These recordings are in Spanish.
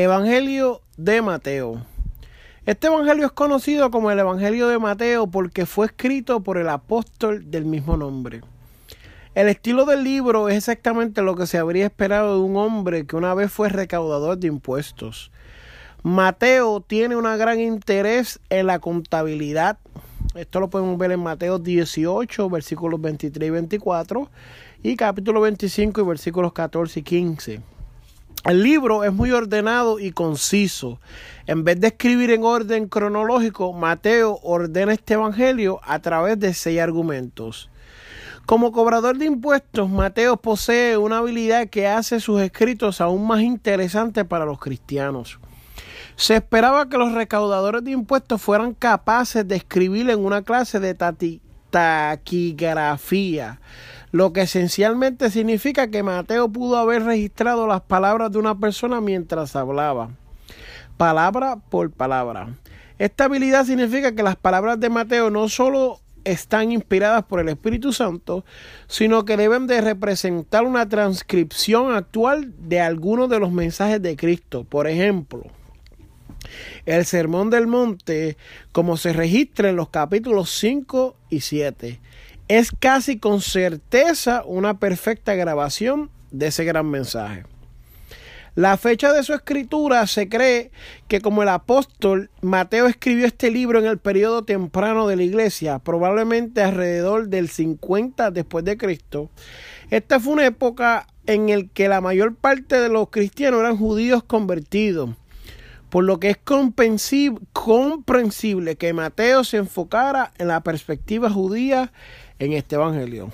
Evangelio de Mateo. Este evangelio es conocido como el Evangelio de Mateo porque fue escrito por el apóstol del mismo nombre. El estilo del libro es exactamente lo que se habría esperado de un hombre que una vez fue recaudador de impuestos. Mateo tiene un gran interés en la contabilidad. Esto lo podemos ver en Mateo 18, versículos 23 y 24, y capítulo 25 y versículos 14 y 15. El libro es muy ordenado y conciso. En vez de escribir en orden cronológico, Mateo ordena este evangelio a través de seis argumentos. Como cobrador de impuestos, Mateo posee una habilidad que hace sus escritos aún más interesantes para los cristianos. Se esperaba que los recaudadores de impuestos fueran capaces de escribir en una clase de taquigrafía lo que esencialmente significa que Mateo pudo haber registrado las palabras de una persona mientras hablaba, palabra por palabra. Esta habilidad significa que las palabras de Mateo no solo están inspiradas por el Espíritu Santo, sino que deben de representar una transcripción actual de algunos de los mensajes de Cristo. Por ejemplo, el Sermón del Monte, como se registra en los capítulos 5 y 7 es casi con certeza una perfecta grabación de ese gran mensaje. La fecha de su escritura se cree que como el apóstol Mateo escribió este libro en el periodo temprano de la iglesia, probablemente alrededor del 50 después de Cristo. Esta fue una época en la que la mayor parte de los cristianos eran judíos convertidos, por lo que es comprensible que Mateo se enfocara en la perspectiva judía en este Evangelio.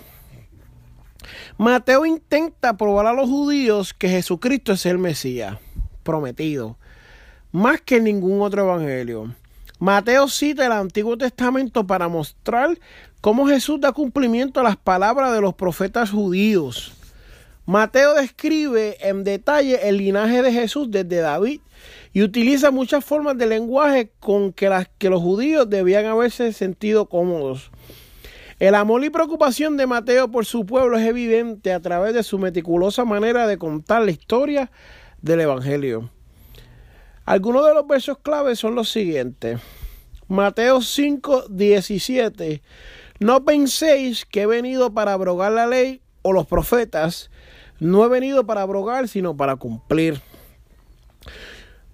Mateo intenta probar a los judíos que Jesucristo es el Mesías prometido, más que ningún otro Evangelio. Mateo cita el Antiguo Testamento para mostrar cómo Jesús da cumplimiento a las palabras de los profetas judíos. Mateo describe en detalle el linaje de Jesús desde David y utiliza muchas formas de lenguaje con que, las, que los judíos debían haberse sentido cómodos. El amor y preocupación de Mateo por su pueblo es evidente a través de su meticulosa manera de contar la historia del Evangelio. Algunos de los versos claves son los siguientes. Mateo 5, 17. No penséis que he venido para abrogar la ley o los profetas. No he venido para abrogar, sino para cumplir.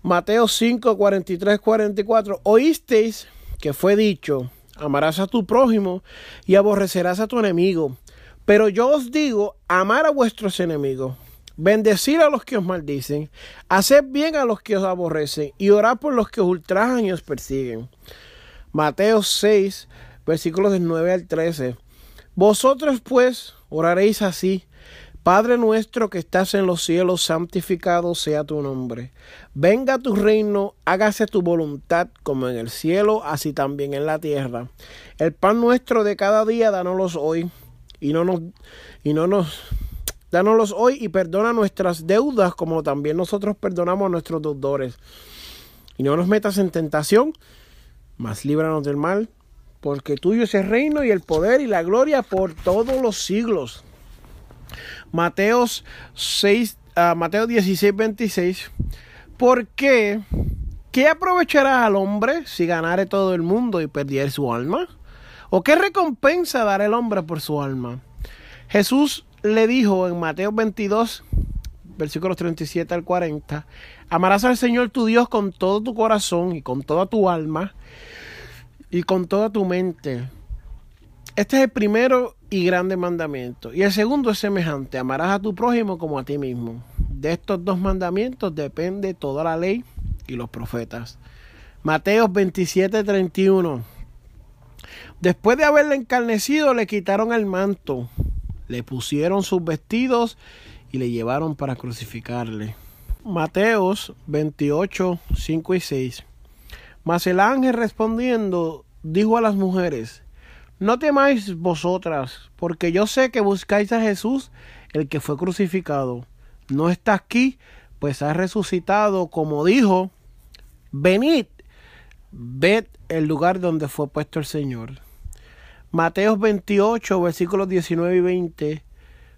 Mateo 5, 43, 44. Oísteis que fue dicho amarás a tu prójimo y aborrecerás a tu enemigo. Pero yo os digo, amar a vuestros enemigos, bendecir a los que os maldicen, hacer bien a los que os aborrecen y orar por los que os ultrajan y os persiguen. Mateo 6, versículos del 9 al 13. Vosotros pues oraréis así. Padre nuestro que estás en los cielos, santificado sea tu nombre. Venga tu reino, hágase tu voluntad como en el cielo, así también en la tierra. El pan nuestro de cada día, dánoslo hoy. Y no nos, y no nos, dánoslos hoy y perdona nuestras deudas como también nosotros perdonamos a nuestros deudores. Y no nos metas en tentación, mas líbranos del mal, porque tuyo es el reino y el poder y la gloria por todos los siglos. Mateos 6, uh, Mateo 16, 26. ¿Por qué? ¿Qué aprovechará al hombre si ganare todo el mundo y perdiere su alma? ¿O qué recompensa dará el hombre por su alma? Jesús le dijo en Mateo 22, versículos 37 al 40, amarás al Señor tu Dios con todo tu corazón y con toda tu alma y con toda tu mente. Este es el primero y grande mandamiento. Y el segundo es semejante, amarás a tu prójimo como a ti mismo. De estos dos mandamientos depende toda la ley y los profetas. Mateo 27, 31. Después de haberle encarnecido, le quitaron el manto, le pusieron sus vestidos y le llevaron para crucificarle. Mateos 28, 5 y 6. Mas el ángel respondiendo dijo a las mujeres, No temáis vosotras, porque yo sé que buscáis a Jesús, el que fue crucificado. No está aquí, pues ha resucitado, como dijo, venid, ved el lugar donde fue puesto el Señor. Mateos 28, versículos 19 y 20.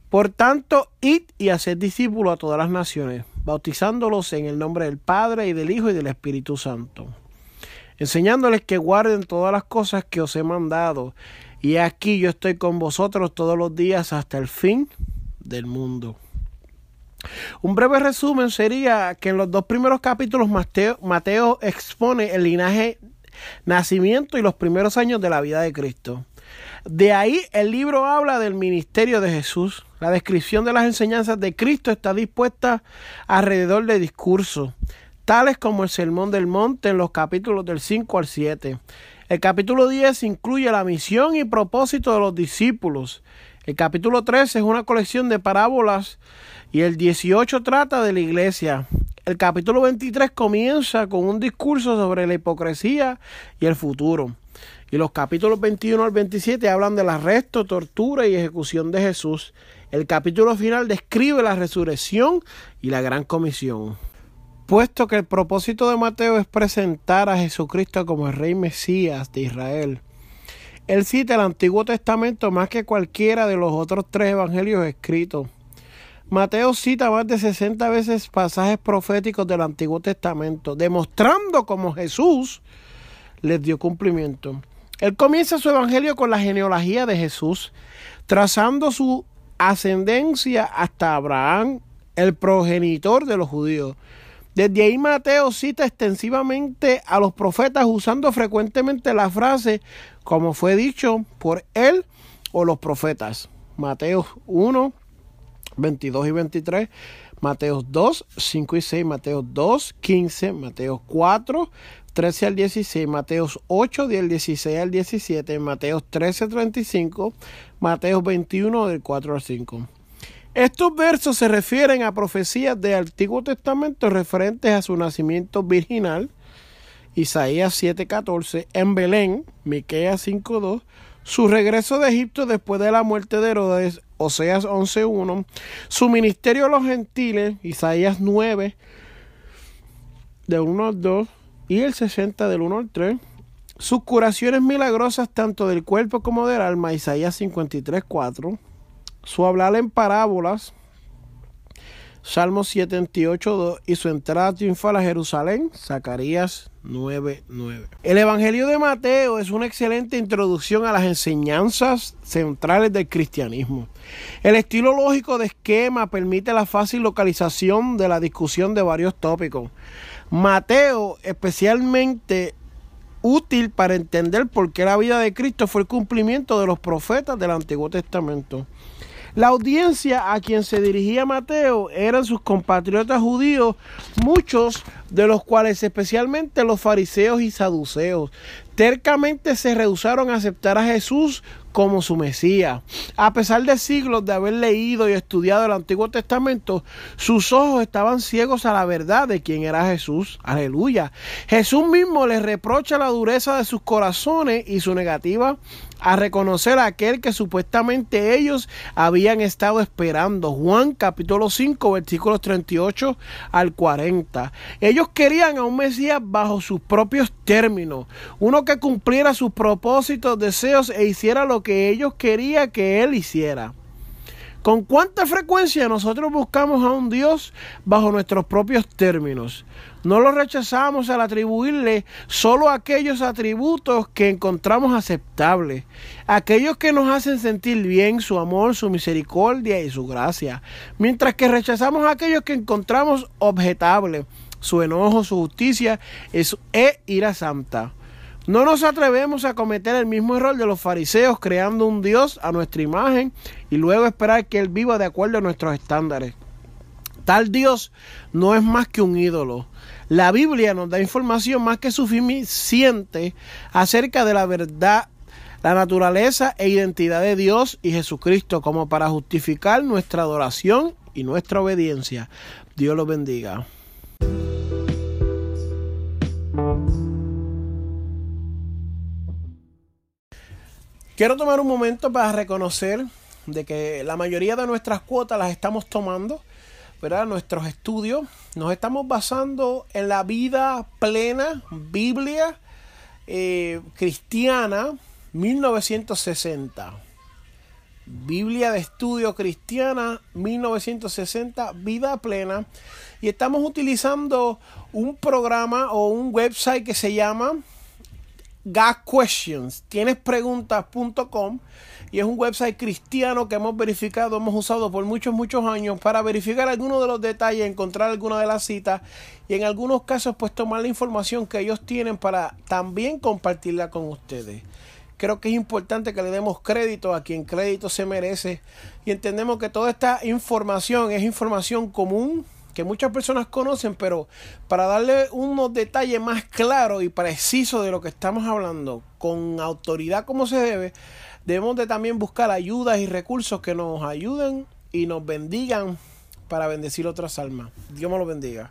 Por tanto, id y haced discípulos a todas las naciones, bautizándolos en el nombre del Padre y del Hijo y del Espíritu Santo, enseñándoles que guarden todas las cosas que os he mandado. Y aquí yo estoy con vosotros todos los días hasta el fin del mundo. Un breve resumen sería que en los dos primeros capítulos Mateo, Mateo expone el linaje, nacimiento y los primeros años de la vida de Cristo. De ahí el libro habla del ministerio de Jesús. La descripción de las enseñanzas de Cristo está dispuesta alrededor de discursos, tales como el Sermón del Monte en los capítulos del 5 al 7. El capítulo 10 incluye la misión y propósito de los discípulos. El capítulo 13 es una colección de parábolas y el 18 trata de la iglesia. El capítulo 23 comienza con un discurso sobre la hipocresía y el futuro. Y los capítulos 21 al 27 hablan del arresto, tortura y ejecución de Jesús. El capítulo final describe la resurrección y la gran comisión. Puesto que el propósito de Mateo es presentar a Jesucristo como el Rey Mesías de Israel, él cita el Antiguo Testamento más que cualquiera de los otros tres evangelios escritos. Mateo cita más de 60 veces pasajes proféticos del Antiguo Testamento, demostrando cómo Jesús les dio cumplimiento. Él comienza su evangelio con la genealogía de Jesús, trazando su ascendencia hasta Abraham, el progenitor de los judíos. Desde ahí Mateo cita extensivamente a los profetas usando frecuentemente la frase como fue dicho por él o los profetas. Mateo 1, 22 y 23, Mateo 2, 5 y 6, Mateo 2, 15, Mateo 4, 13 al 16, Mateos 8 del 16 al 17, Mateos 13, 35, Mateos 21 del 4 al 5. Estos versos se refieren a profecías del Antiguo Testamento referentes a su nacimiento virginal, Isaías 7:14, en Belén, Miqueas 5:2, su regreso de Egipto después de la muerte de Herodes, Oseas 11:1, su ministerio a los gentiles, Isaías 9, de 1 al 2, y el 60 del 1 al 3. Sus curaciones milagrosas tanto del cuerpo como del alma, Isaías 53, 4. Su hablar en parábolas, Salmo 78, 2. Y su entrada triunfal a Jerusalén, Zacarías 9, 9. El Evangelio de Mateo es una excelente introducción a las enseñanzas centrales del cristianismo. El estilo lógico de esquema permite la fácil localización de la discusión de varios tópicos. Mateo especialmente útil para entender por qué la vida de Cristo fue el cumplimiento de los profetas del Antiguo Testamento. La audiencia a quien se dirigía Mateo eran sus compatriotas judíos, muchos de los cuales especialmente los fariseos y saduceos tercamente se rehusaron a aceptar a Jesús como su Mesías. A pesar de siglos de haber leído y estudiado el Antiguo Testamento, sus ojos estaban ciegos a la verdad de quién era Jesús. Aleluya. Jesús mismo les reprocha la dureza de sus corazones y su negativa a reconocer a aquel que supuestamente ellos habían estado esperando. Juan capítulo 5 versículos 38 al 40. Ellos querían a un Mesías bajo sus propios términos, uno que cumpliera sus propósitos, deseos e hiciera lo que ellos querían que él hiciera. ¿Con cuánta frecuencia nosotros buscamos a un Dios bajo nuestros propios términos? No lo rechazamos al atribuirle solo aquellos atributos que encontramos aceptables, aquellos que nos hacen sentir bien, su amor, su misericordia y su gracia, mientras que rechazamos aquellos que encontramos objetables, su enojo, su justicia e ira santa. No nos atrevemos a cometer el mismo error de los fariseos creando un Dios a nuestra imagen y luego esperar que Él viva de acuerdo a nuestros estándares. Tal Dios no es más que un ídolo. La Biblia nos da información más que suficiente acerca de la verdad la naturaleza e identidad de Dios y Jesucristo como para justificar nuestra adoración y nuestra obediencia. Dios los bendiga. Quiero tomar un momento para reconocer de que la mayoría de nuestras cuotas las estamos tomando, ¿verdad? Nuestros estudios nos estamos basando en la vida plena, Biblia eh, cristiana, 1960. Biblia de Estudio Cristiana 1960, Vida Plena. Y estamos utilizando un programa o un website que se llama Got Questions. Tienes preguntas.com y es un website cristiano que hemos verificado, hemos usado por muchos, muchos años para verificar algunos de los detalles, encontrar alguna de las citas y en algunos casos pues tomar la información que ellos tienen para también compartirla con ustedes. Creo que es importante que le demos crédito a quien crédito se merece y entendemos que toda esta información es información común que muchas personas conocen, pero para darle unos detalles más claros y precisos de lo que estamos hablando, con autoridad como se debe, debemos de también buscar ayudas y recursos que nos ayuden y nos bendigan para bendecir otras almas. Dios me lo bendiga.